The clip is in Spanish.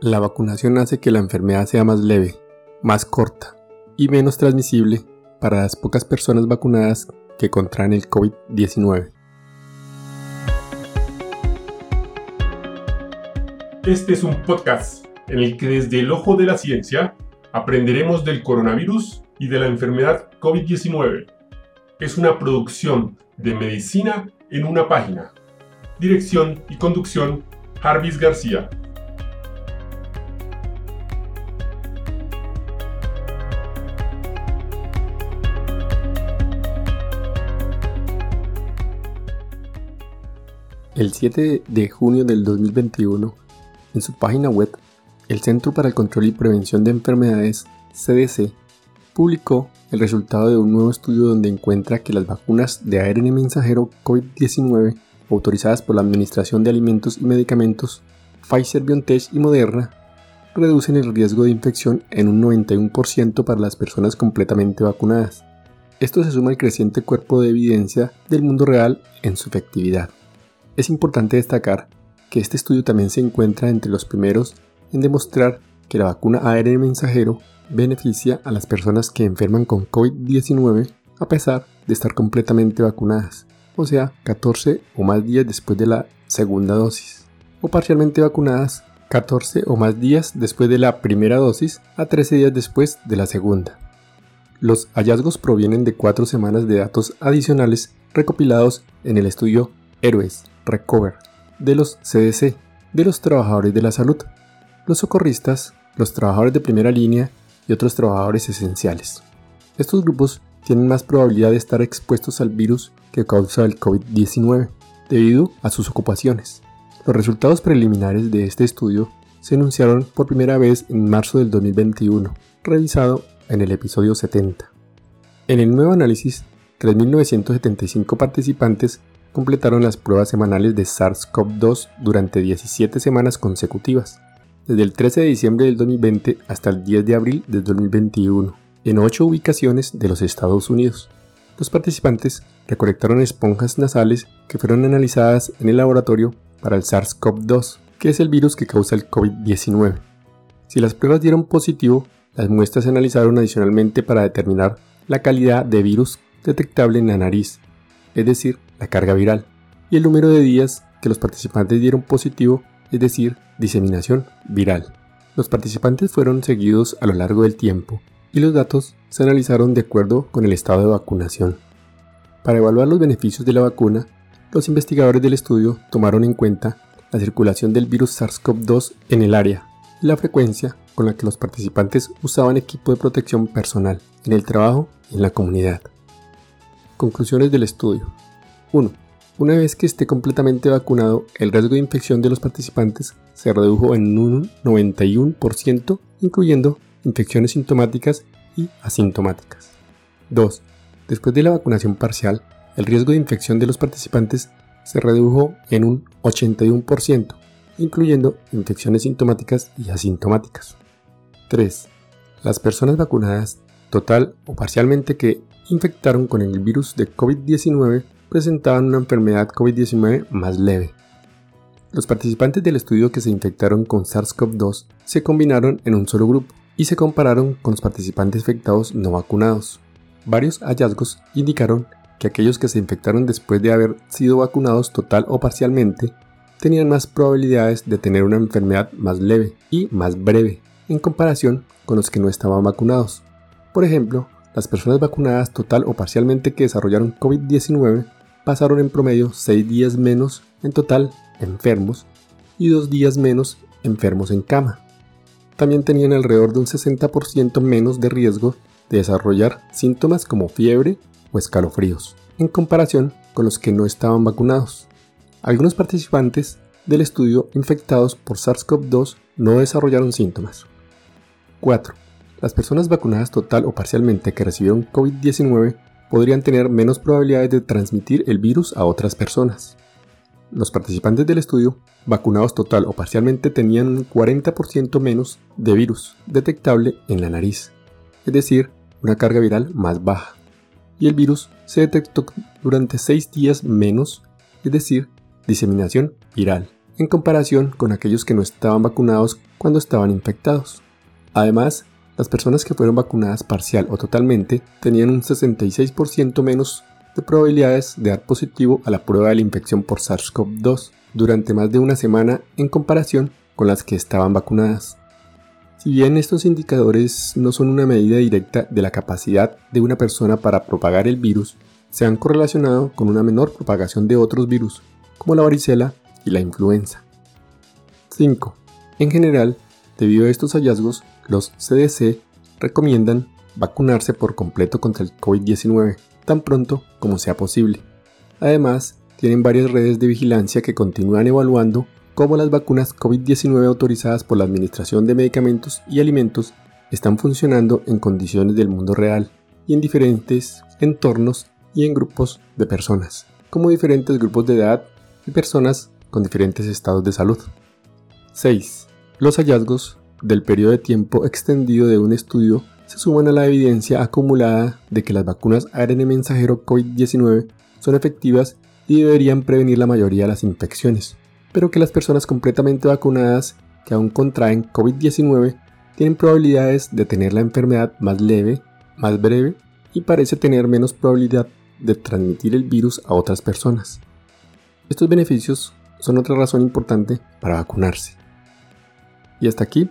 La vacunación hace que la enfermedad sea más leve, más corta y menos transmisible para las pocas personas vacunadas que contraen el COVID-19. Este es un podcast en el que desde el ojo de la ciencia aprenderemos del coronavirus y de la enfermedad COVID-19. Es una producción de medicina en una página. Dirección y conducción, Jarvis García. El 7 de junio del 2021, en su página web, el Centro para el Control y Prevención de Enfermedades, CDC, publicó el resultado de un nuevo estudio donde encuentra que las vacunas de ARN mensajero COVID-19 autorizadas por la Administración de Alimentos y Medicamentos, Pfizer BioNTech y Moderna, reducen el riesgo de infección en un 91% para las personas completamente vacunadas. Esto se suma al creciente cuerpo de evidencia del mundo real en su efectividad. Es importante destacar que este estudio también se encuentra entre los primeros en demostrar que la vacuna ARN mensajero beneficia a las personas que enferman con COVID-19 a pesar de estar completamente vacunadas, o sea, 14 o más días después de la segunda dosis, o parcialmente vacunadas 14 o más días después de la primera dosis a 13 días después de la segunda. Los hallazgos provienen de cuatro semanas de datos adicionales recopilados en el estudio Héroes Recover de los CDC, de los trabajadores de la salud, los socorristas, los trabajadores de primera línea y otros trabajadores esenciales. Estos grupos tienen más probabilidad de estar expuestos al virus que causa el COVID-19 debido a sus ocupaciones. Los resultados preliminares de este estudio se anunciaron por primera vez en marzo del 2021, revisado en el episodio 70. En el nuevo análisis, 3.975 participantes completaron las pruebas semanales de SARS-CoV-2 durante 17 semanas consecutivas, desde el 13 de diciembre del 2020 hasta el 10 de abril del 2021, en 8 ubicaciones de los Estados Unidos. Los participantes recolectaron esponjas nasales que fueron analizadas en el laboratorio para el SARS-CoV-2, que es el virus que causa el COVID-19. Si las pruebas dieron positivo, las muestras se analizaron adicionalmente para determinar la calidad de virus detectable en la nariz, es decir, la carga viral, y el número de días que los participantes dieron positivo, es decir, diseminación viral. Los participantes fueron seguidos a lo largo del tiempo y los datos se analizaron de acuerdo con el estado de vacunación. Para evaluar los beneficios de la vacuna, los investigadores del estudio tomaron en cuenta la circulación del virus SARS-CoV-2 en el área y la frecuencia con la que los participantes usaban equipo de protección personal en el trabajo y en la comunidad. Conclusiones del estudio. 1. Una vez que esté completamente vacunado, el riesgo de infección de los participantes se redujo en un 91%, incluyendo infecciones sintomáticas y asintomáticas. 2. Después de la vacunación parcial, el riesgo de infección de los participantes se redujo en un 81%, incluyendo infecciones sintomáticas y asintomáticas. 3. Las personas vacunadas, total o parcialmente que infectaron con el virus de COVID-19 presentaban una enfermedad COVID-19 más leve. Los participantes del estudio que se infectaron con SARS-CoV-2 se combinaron en un solo grupo y se compararon con los participantes infectados no vacunados. Varios hallazgos indicaron que aquellos que se infectaron después de haber sido vacunados total o parcialmente tenían más probabilidades de tener una enfermedad más leve y más breve en comparación con los que no estaban vacunados. Por ejemplo, las personas vacunadas total o parcialmente que desarrollaron COVID-19 pasaron en promedio 6 días menos en total enfermos y 2 días menos enfermos en cama. También tenían alrededor de un 60% menos de riesgo de desarrollar síntomas como fiebre o escalofríos, en comparación con los que no estaban vacunados. Algunos participantes del estudio infectados por SARS-CoV-2 no desarrollaron síntomas. 4. Las personas vacunadas total o parcialmente que recibieron COVID-19 podrían tener menos probabilidades de transmitir el virus a otras personas. Los participantes del estudio, vacunados total o parcialmente, tenían un 40% menos de virus detectable en la nariz, es decir, una carga viral más baja. Y el virus se detectó durante 6 días menos, es decir, diseminación viral, en comparación con aquellos que no estaban vacunados cuando estaban infectados. Además, las personas que fueron vacunadas parcial o totalmente tenían un 66% menos de probabilidades de dar positivo a la prueba de la infección por SARS-CoV-2 durante más de una semana en comparación con las que estaban vacunadas. Si bien estos indicadores no son una medida directa de la capacidad de una persona para propagar el virus, se han correlacionado con una menor propagación de otros virus, como la varicela y la influenza. 5. En general, debido a estos hallazgos, los CDC recomiendan vacunarse por completo contra el COVID-19 tan pronto como sea posible. Además, tienen varias redes de vigilancia que continúan evaluando cómo las vacunas COVID-19 autorizadas por la Administración de Medicamentos y Alimentos están funcionando en condiciones del mundo real y en diferentes entornos y en grupos de personas, como diferentes grupos de edad y personas con diferentes estados de salud. 6. Los hallazgos del periodo de tiempo extendido de un estudio se suman a la evidencia acumulada de que las vacunas ARN mensajero COVID-19 son efectivas y deberían prevenir la mayoría de las infecciones, pero que las personas completamente vacunadas que aún contraen COVID-19 tienen probabilidades de tener la enfermedad más leve, más breve y parece tener menos probabilidad de transmitir el virus a otras personas. Estos beneficios son otra razón importante para vacunarse. Y hasta aquí